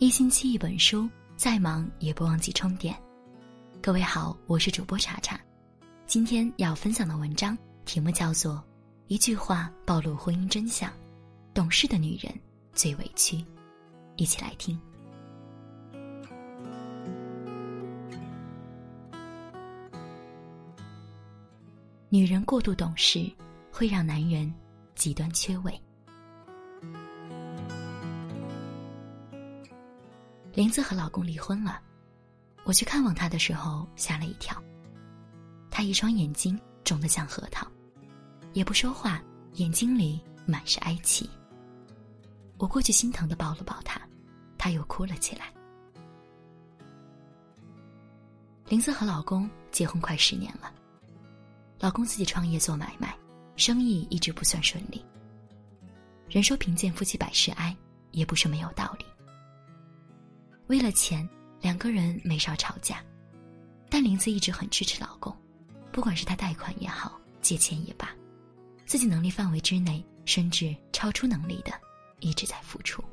一星期一本书，再忙也不忘记充电。各位好，我是主播查查，今天要分享的文章题目叫做《一句话暴露婚姻真相》，懂事的女人最委屈。一起来听。女人过度懂事，会让男人极端缺位。林子和老公离婚了，我去看望她的时候吓了一跳。她一双眼睛肿得像核桃，也不说话，眼睛里满是哀戚。我过去心疼的抱了抱她，她又哭了起来。林子和老公结婚快十年了，老公自己创业做买卖，生意一直不算顺利。人说贫贱夫妻百事哀，也不是没有道理。为了钱，两个人没少吵架，但林子一直很支持老公，不管是他贷款也好，借钱也罢，自己能力范围之内，甚至超出能力的，一直在付出。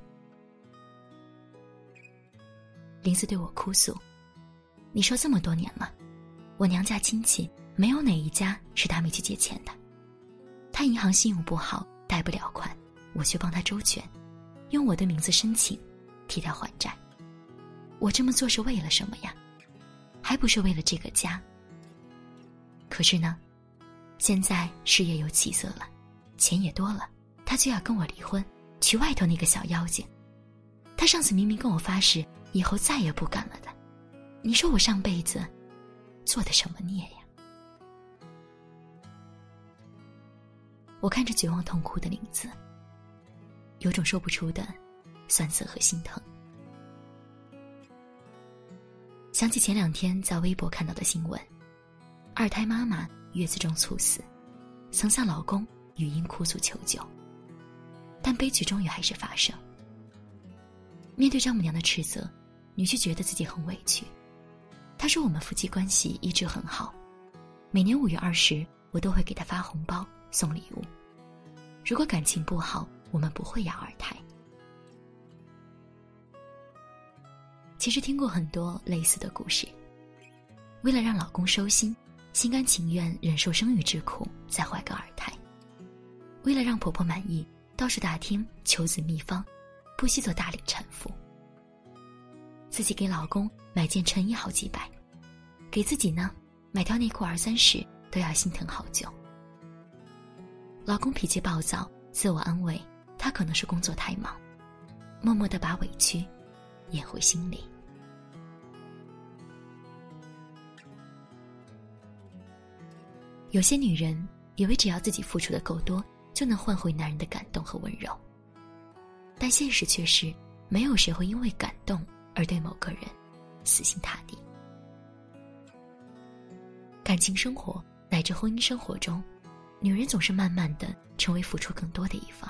林子对我哭诉：“你说这么多年了，我娘家亲戚没有哪一家是他没去借钱的，他银行信用不好，贷不了款，我去帮他周全，用我的名字申请，替他还债。”我这么做是为了什么呀？还不是为了这个家。可是呢，现在事业有起色了，钱也多了，他就要跟我离婚，娶外头那个小妖精。他上次明明跟我发誓以后再也不敢了的，你说我上辈子做的什么孽呀？我看着绝望痛哭的林子，有种说不出的酸涩和心疼。想起前两天在微博看到的新闻，二胎妈妈月子中猝死，曾向老公语音哭诉求救，但悲剧终于还是发生。面对丈母娘的斥责，女婿觉得自己很委屈。他说：“我们夫妻关系一直很好，每年五月二十我都会给他发红包送礼物。如果感情不好，我们不会要二胎。”其实听过很多类似的故事。为了让老公收心，心甘情愿忍受生育之苦，再怀个二胎；为了让婆婆满意，到处打听求子秘方，不惜做大龄产妇。自己给老公买件衬衣好几百，给自己呢买条内裤二三十都要心疼好久。老公脾气暴躁，自我安慰他可能是工作太忙，默默的把委屈咽回心里。有些女人以为只要自己付出的够多，就能换回男人的感动和温柔。但现实却是，没有谁会因为感动而对某个人死心塌地。感情生活乃至婚姻生活中，女人总是慢慢的成为付出更多的一方。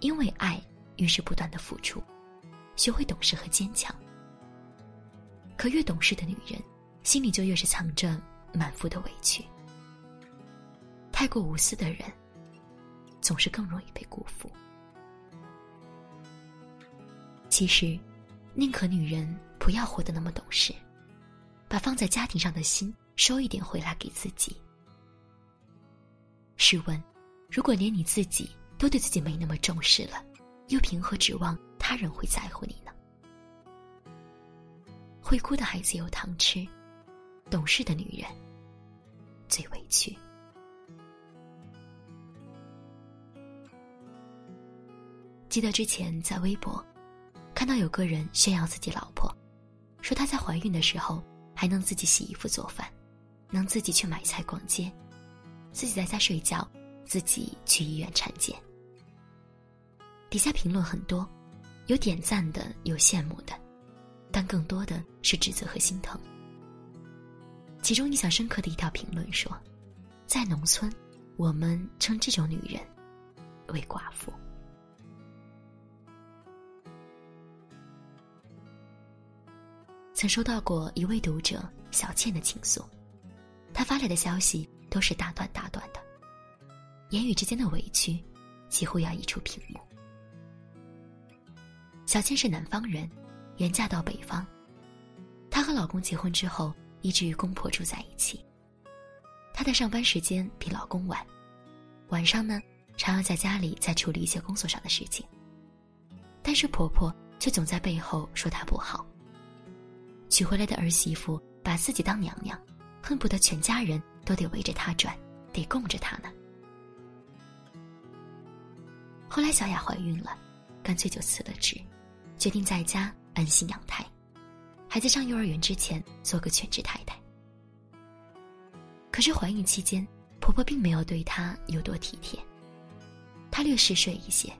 因为爱，于是不断的付出，学会懂事和坚强。可越懂事的女人，心里就越是藏着满腹的委屈。太过无私的人，总是更容易被辜负。其实，宁可女人不要活得那么懂事，把放在家庭上的心收一点回来给自己。试问，如果连你自己都对自己没那么重视了，又凭何指望他人会在乎你呢？会哭的孩子有糖吃，懂事的女人最委屈。记得之前在微博看到有个人炫耀自己老婆，说她在怀孕的时候还能自己洗衣服做饭，能自己去买菜逛街，自己在家睡觉，自己去医院产检。底下评论很多，有点赞的，有羡慕的，但更多的是指责和心疼。其中印象深刻的一条评论说：“在农村，我们称这种女人为寡妇。”曾收到过一位读者小倩的倾诉，她发来的消息都是大段大段的，言语之间的委屈几乎要溢出屏幕。小倩是南方人，原嫁到北方。她和老公结婚之后，一直与公婆住在一起。她的上班时间比老公晚，晚上呢，常要在家里再处理一些工作上的事情。但是婆婆却总在背后说她不好。娶回来的儿媳妇把自己当娘娘，恨不得全家人都得围着她转，得供着她呢。后来小雅怀孕了，干脆就辞了职，决定在家安心养胎，孩子上幼儿园之前做个全职太太。可是怀孕期间，婆婆并没有对她有多体贴，她略嗜睡一些，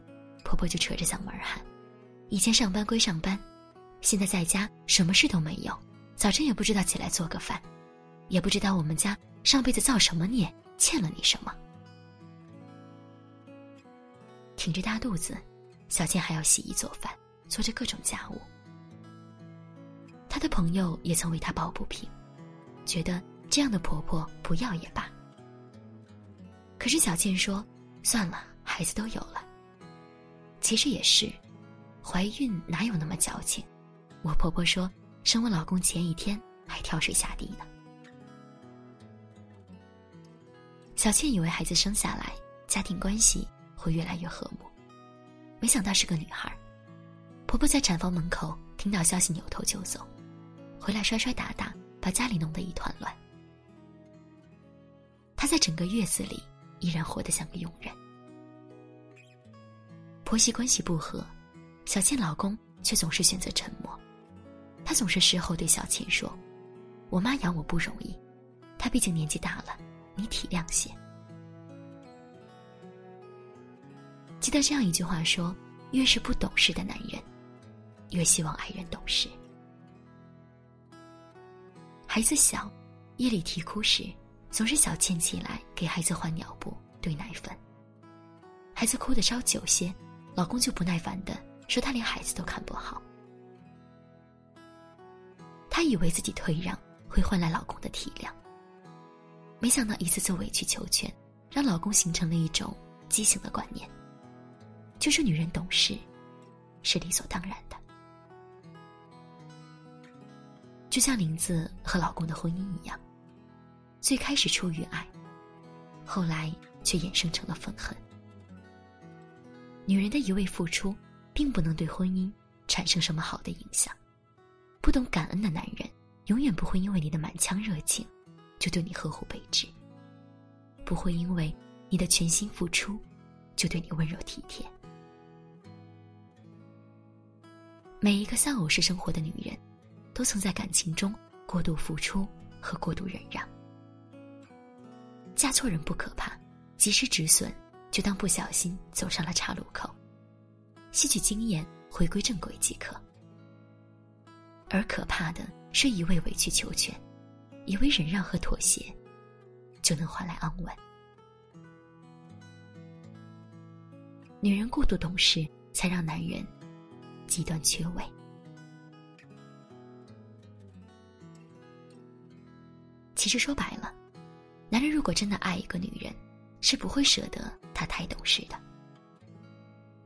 婆婆就扯着嗓门喊：“以前上班归上班，现在在家什么事都没有，早晨也不知道起来做个饭，也不知道我们家上辈子造什么孽，欠了你什么。”挺着大肚子，小倩还要洗衣做饭，做着各种家务。她的朋友也曾为她抱不平，觉得这样的婆婆不要也罢。可是小倩说：“算了，孩子都有了。其实也是，怀孕哪有那么矫情？我婆婆说，生我老公前一天还跳水下地呢。”小倩以为孩子生下来，家庭关系。会越来越和睦，没想到是个女孩。婆婆在产房门口听到消息，扭头就走，回来摔摔打打，把家里弄得一团乱。她在整个月子里依然活得像个佣人。婆媳关系不和，小倩老公却总是选择沉默。他总是事后对小倩说：“我妈养我不容易，她毕竟年纪大了，你体谅些。”记得这样一句话说：“越是不懂事的男人，越希望爱人懂事。”孩子小，夜里啼哭时，总是小倩起来给孩子换尿布、兑奶粉。孩子哭得稍久些，老公就不耐烦的说：“他连孩子都看不好。”她以为自己退让会换来老公的体谅，没想到一次次委曲求全，让老公形成了一种畸形的观念。就是女人懂事，是理所当然的。就像林子和老公的婚姻一样，最开始出于爱，后来却衍生成了愤恨。女人的一味付出，并不能对婚姻产生什么好的影响。不懂感恩的男人，永远不会因为你的满腔热情，就对你呵护备至；不会因为你的全心付出，就对你温柔体贴。每一个丧偶式生活的女人，都曾在感情中过度付出和过度忍让。嫁错人不可怕，及时止损，就当不小心走上了岔路口，吸取经验，回归正轨即可。而可怕的是一味委曲求全，以为忍让和妥协，就能换来安稳。女人过度懂事，才让男人。极端缺位。其实说白了，男人如果真的爱一个女人，是不会舍得她太懂事的。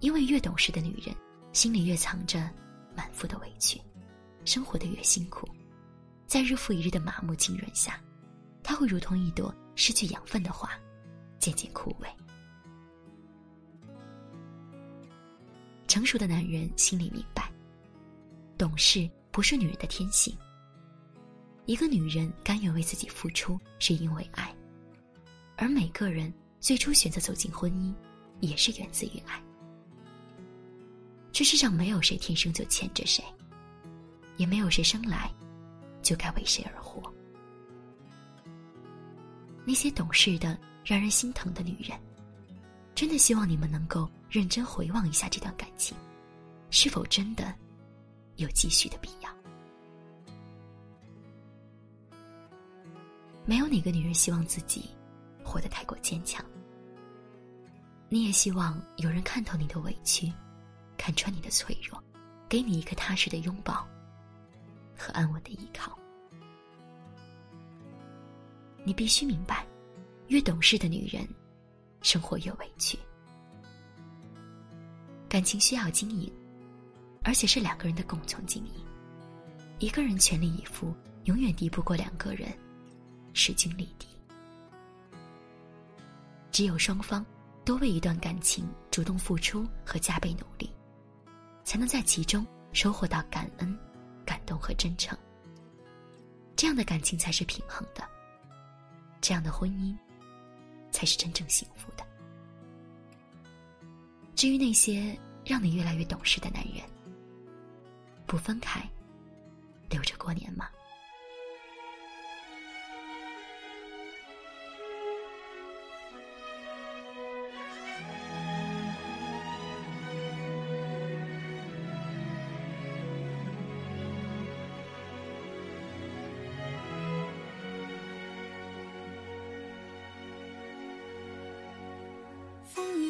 因为越懂事的女人，心里越藏着满腹的委屈，生活的越辛苦，在日复一日的麻木浸润下，她会如同一朵失去养分的花，渐渐枯萎。成熟的男人心里明白，懂事不是女人的天性。一个女人甘愿为自己付出，是因为爱；而每个人最初选择走进婚姻，也是源自于爱。这世上没有谁天生就欠着谁，也没有谁生来就该为谁而活。那些懂事的、让人心疼的女人。真的希望你们能够认真回望一下这段感情，是否真的有继续的必要？没有哪个女人希望自己活得太过坚强。你也希望有人看透你的委屈，看穿你的脆弱，给你一个踏实的拥抱和安稳的依靠。你必须明白，越懂事的女人。生活越委屈，感情需要经营，而且是两个人的共同经营。一个人全力以赴，永远敌不过两个人势均力敌。只有双方都为一段感情主动付出和加倍努力，才能在其中收获到感恩、懂和真诚。这样的感情才是平衡的，这样的婚姻才是真正幸福的。至于那些让你越来越懂事的男人，不分开，留着过年吗？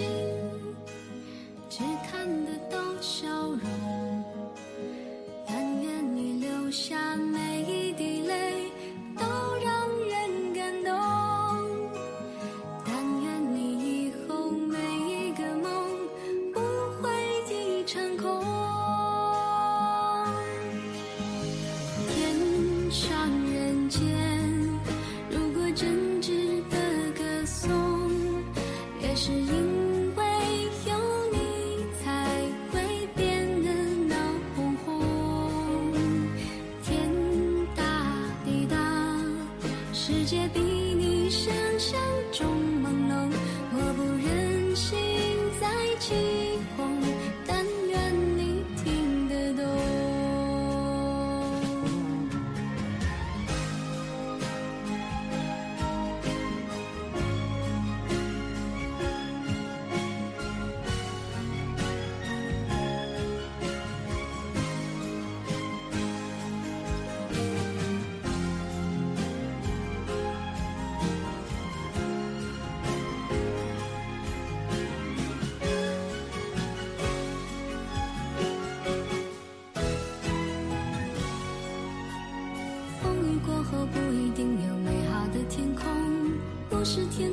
眼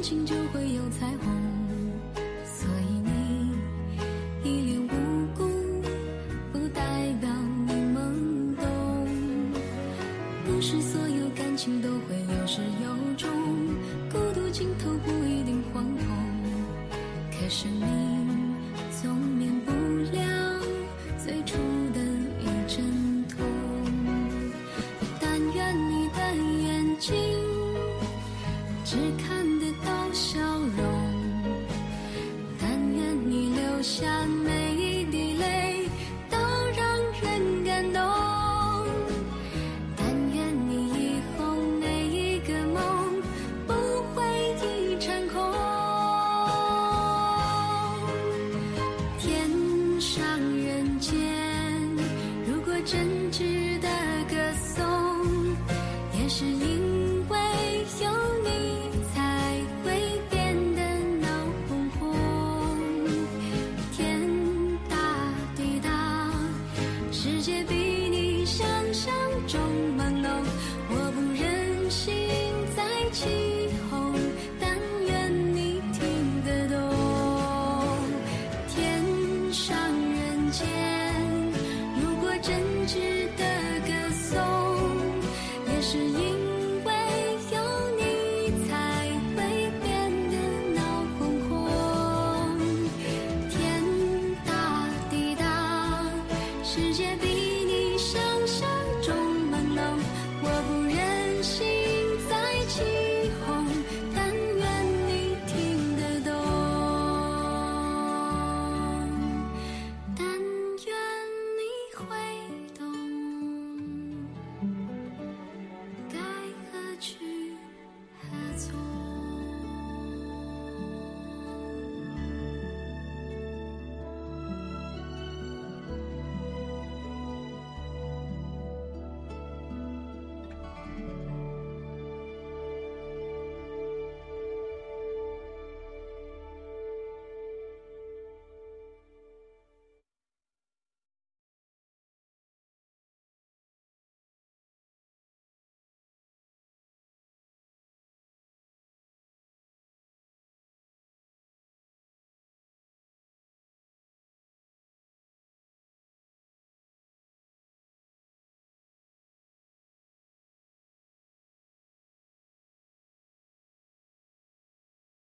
情就会有彩虹，所以你一脸无辜，不代表你懵懂。不是所有感情都会有始有终，孤独尽头不一定惶恐，可是你总